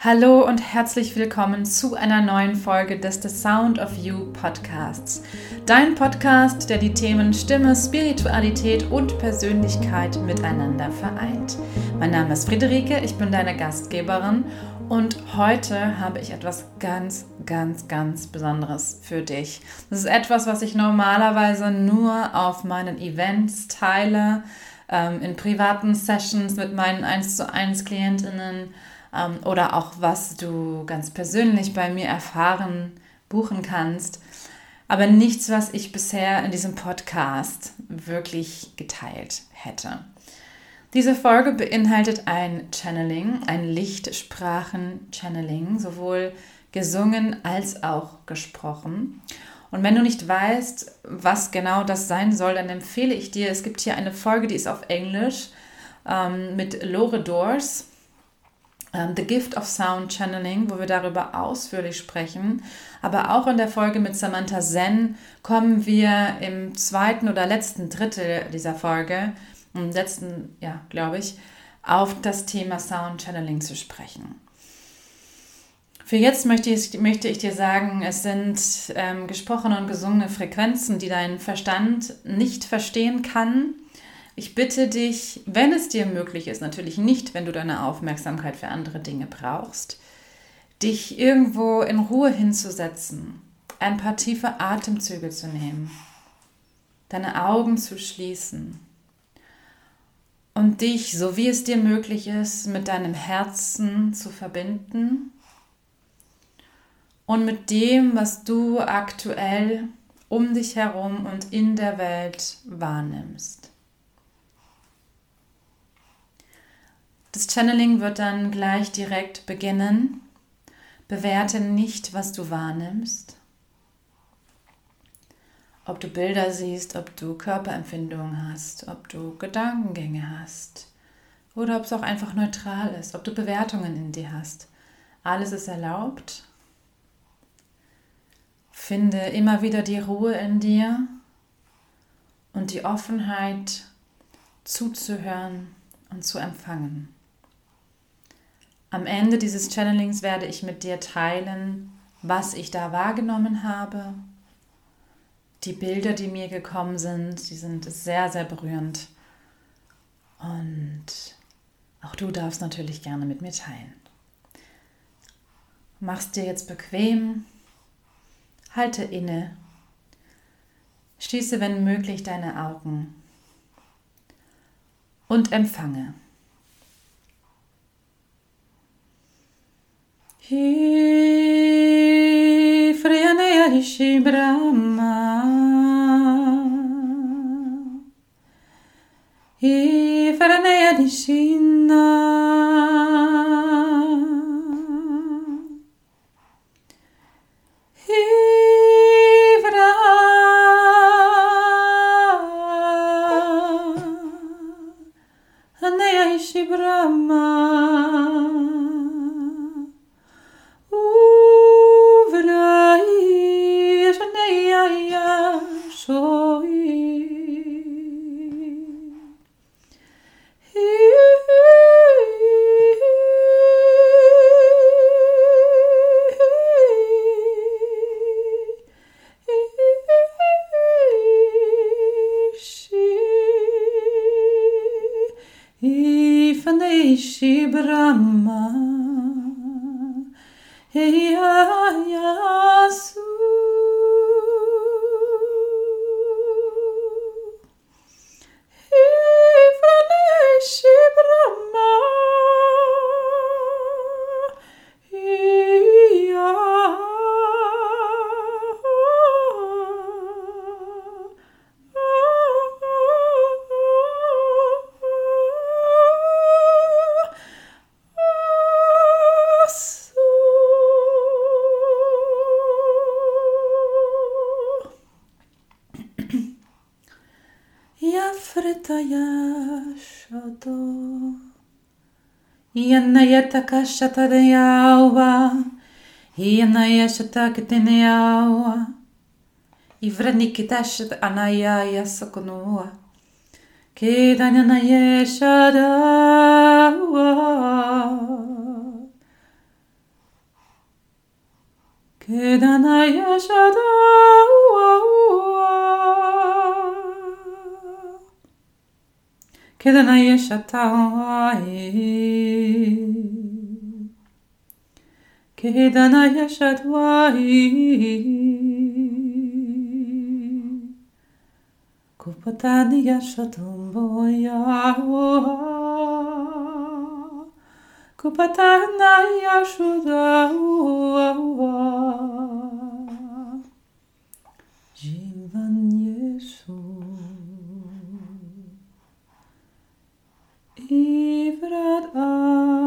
Hallo und herzlich willkommen zu einer neuen Folge des The Sound of You Podcasts. Dein Podcast, der die Themen Stimme, Spiritualität und Persönlichkeit miteinander vereint. Mein Name ist Friederike, ich bin deine Gastgeberin und heute habe ich etwas ganz, ganz, ganz Besonderes für dich. Das ist etwas, was ich normalerweise nur auf meinen Events teile, ähm, in privaten Sessions mit meinen 1 zu 1 Klientinnen ähm, oder auch was du ganz persönlich bei mir erfahren, buchen kannst. Aber nichts, was ich bisher in diesem Podcast wirklich geteilt hätte. Diese Folge beinhaltet ein Channeling, ein Lichtsprachen-Channeling, sowohl gesungen als auch gesprochen. Und wenn du nicht weißt, was genau das sein soll, dann empfehle ich dir, es gibt hier eine Folge, die ist auf Englisch ähm, mit Lore Doors The Gift of Sound Channeling, wo wir darüber ausführlich sprechen. Aber auch in der Folge mit Samantha Zen kommen wir im zweiten oder letzten Drittel dieser Folge, im letzten, ja, glaube ich, auf das Thema Sound Channeling zu sprechen. Für jetzt möchte ich, möchte ich dir sagen, es sind ähm, gesprochene und gesungene Frequenzen, die dein Verstand nicht verstehen kann ich bitte dich, wenn es dir möglich ist, natürlich nicht, wenn du deine Aufmerksamkeit für andere Dinge brauchst, dich irgendwo in Ruhe hinzusetzen, ein paar tiefe Atemzüge zu nehmen, deine Augen zu schließen und dich, so wie es dir möglich ist, mit deinem Herzen zu verbinden und mit dem, was du aktuell um dich herum und in der Welt wahrnimmst. Das Channeling wird dann gleich direkt beginnen. Bewerte nicht, was du wahrnimmst. Ob du Bilder siehst, ob du Körperempfindungen hast, ob du Gedankengänge hast oder ob es auch einfach neutral ist, ob du Bewertungen in dir hast. Alles ist erlaubt. Finde immer wieder die Ruhe in dir und die Offenheit zuzuhören und zu empfangen. Am Ende dieses Channelings werde ich mit dir teilen, was ich da wahrgenommen habe. Die Bilder, die mir gekommen sind, die sind sehr, sehr berührend. Und auch du darfst natürlich gerne mit mir teilen. Machst dir jetzt bequem, halte inne, schließe, wenn möglich, deine Augen und empfange. Hifrianeya Brahma. Hifrianeya Brahma. Hey, yeah, yeah. Pritaya Shato Yanayataka Shatadeyawa Yanayashatakitineyawa Ivranikitashit Anayaya Sakonua Kedanyanayashadawa Kedanayashadawa kedanaye shatwahi kedanaye shatwahi kupatani yashatumboya kupatana yashudawa at us.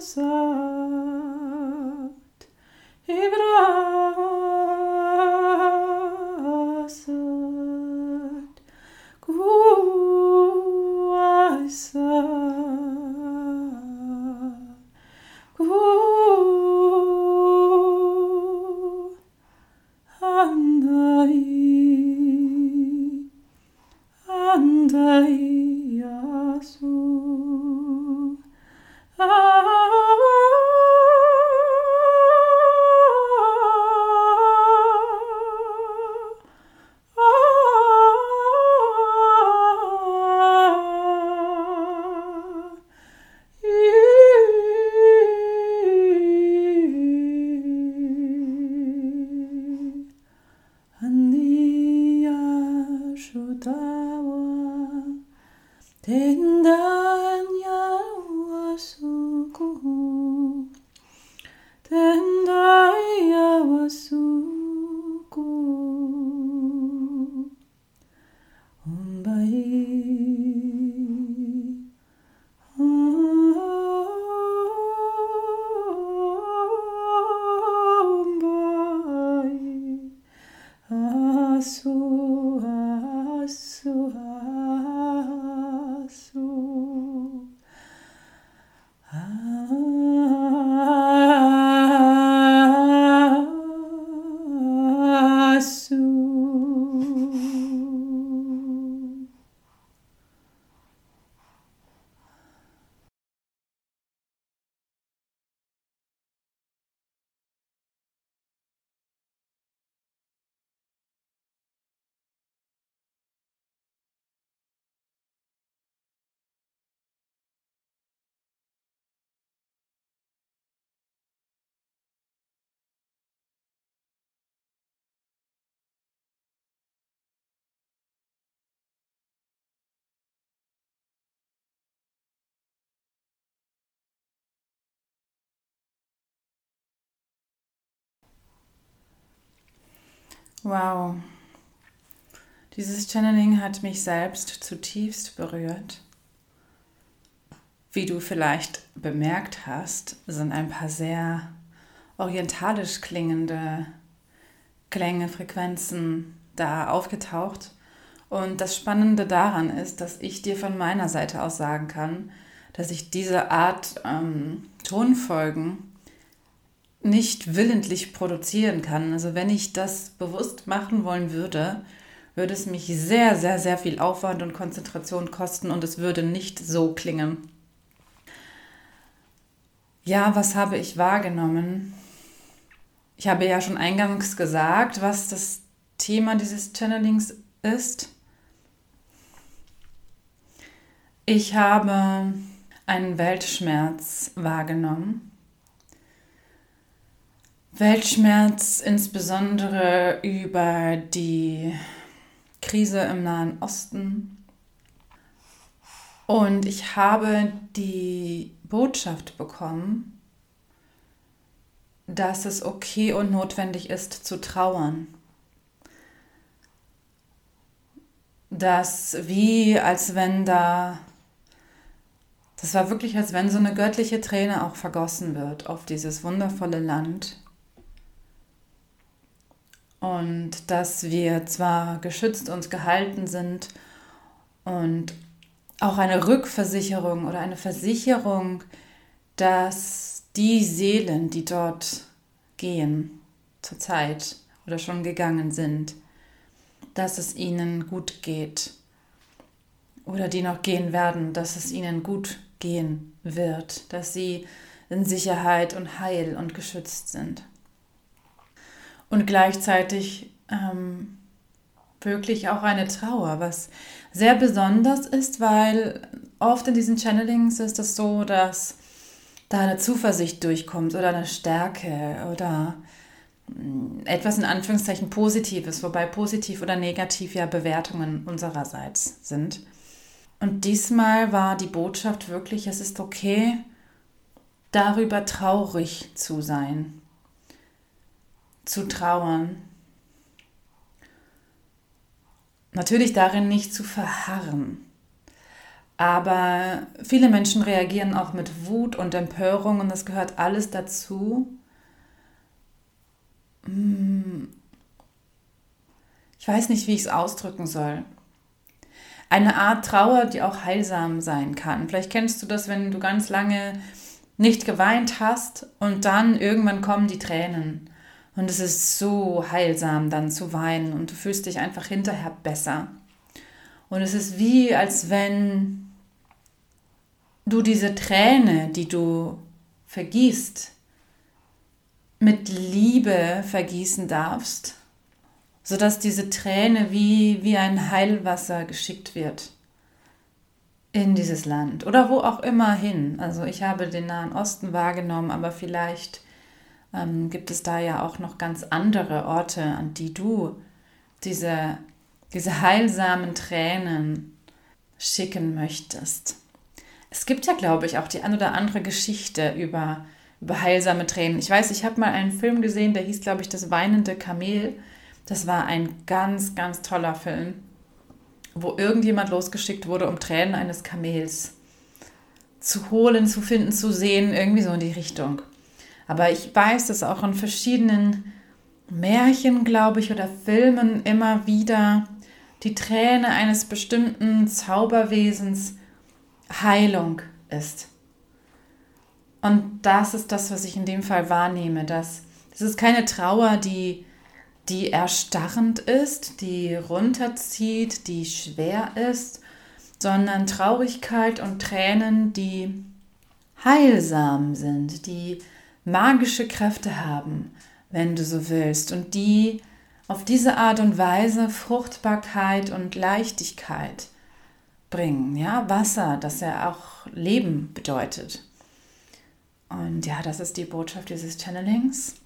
coração. Denn da Wow. Dieses Channeling hat mich selbst zutiefst berührt. Wie du vielleicht bemerkt hast, sind ein paar sehr orientalisch klingende Klänge, Frequenzen da aufgetaucht. Und das Spannende daran ist, dass ich dir von meiner Seite aus sagen kann, dass ich diese Art ähm, Tonfolgen nicht willentlich produzieren kann. Also wenn ich das bewusst machen wollen würde, würde es mich sehr, sehr, sehr viel Aufwand und Konzentration kosten und es würde nicht so klingen. Ja, was habe ich wahrgenommen? Ich habe ja schon eingangs gesagt, was das Thema dieses Channelings ist. Ich habe einen Weltschmerz wahrgenommen. Weltschmerz insbesondere über die Krise im Nahen Osten. Und ich habe die Botschaft bekommen, dass es okay und notwendig ist zu trauern. Dass wie als wenn da das war wirklich, als wenn so eine göttliche Träne auch vergossen wird auf dieses wundervolle Land. Und dass wir zwar geschützt und gehalten sind und auch eine Rückversicherung oder eine Versicherung, dass die Seelen, die dort gehen, zurzeit oder schon gegangen sind, dass es ihnen gut geht oder die noch gehen werden, dass es ihnen gut gehen wird, dass sie in Sicherheit und heil und geschützt sind. Und gleichzeitig ähm, wirklich auch eine Trauer, was sehr besonders ist, weil oft in diesen Channelings ist es so, dass da eine Zuversicht durchkommt oder eine Stärke oder mm, etwas in Anführungszeichen Positives, wobei positiv oder negativ ja Bewertungen unsererseits sind. Und diesmal war die Botschaft wirklich, es ist okay, darüber traurig zu sein, zu trauern. Natürlich darin nicht zu verharren. Aber viele Menschen reagieren auch mit Wut und Empörung und das gehört alles dazu. Hm. Ich weiß nicht, wie ich es ausdrücken soll eine Art Trauer, die auch heilsam sein kann. Vielleicht kennst du das, wenn du ganz lange nicht geweint hast und dann irgendwann kommen die Tränen. Und es ist so heilsam dann zu weinen und du fühlst dich einfach hinterher besser. Und es ist wie, als wenn du diese Träne, die du vergießt, mit Liebe vergießen darfst sodass diese Träne wie, wie ein Heilwasser geschickt wird in dieses Land oder wo auch immer hin. Also ich habe den Nahen Osten wahrgenommen, aber vielleicht ähm, gibt es da ja auch noch ganz andere Orte, an die du diese, diese heilsamen Tränen schicken möchtest. Es gibt ja, glaube ich, auch die ein oder andere Geschichte über, über heilsame Tränen. Ich weiß, ich habe mal einen Film gesehen, der hieß, glaube ich, Das weinende Kamel. Das war ein ganz, ganz toller Film, wo irgendjemand losgeschickt wurde, um Tränen eines Kamels zu holen, zu finden, zu sehen, irgendwie so in die Richtung. Aber ich weiß, dass auch in verschiedenen Märchen, glaube ich, oder Filmen immer wieder die Träne eines bestimmten Zauberwesens Heilung ist. Und das ist das, was ich in dem Fall wahrnehme. Dass, das ist keine Trauer, die die erstarrend ist, die runterzieht, die schwer ist, sondern Traurigkeit und Tränen, die heilsam sind, die magische Kräfte haben, wenn du so willst, und die auf diese Art und Weise Fruchtbarkeit und Leichtigkeit bringen. Ja, Wasser, das ja auch Leben bedeutet. Und ja, das ist die Botschaft dieses Channelings.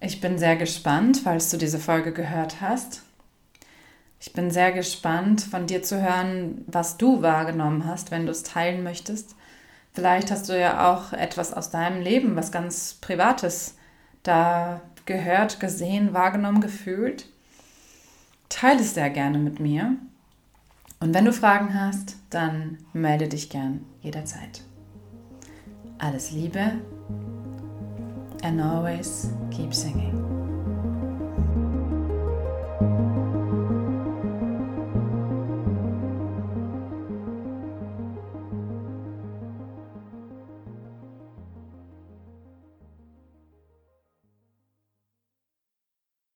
Ich bin sehr gespannt, falls du diese Folge gehört hast. Ich bin sehr gespannt, von dir zu hören, was du wahrgenommen hast, wenn du es teilen möchtest. Vielleicht hast du ja auch etwas aus deinem Leben, was ganz Privates da gehört, gesehen, wahrgenommen, gefühlt. Teile es sehr gerne mit mir. Und wenn du Fragen hast, dann melde dich gern jederzeit. Alles Liebe, and always keep singing.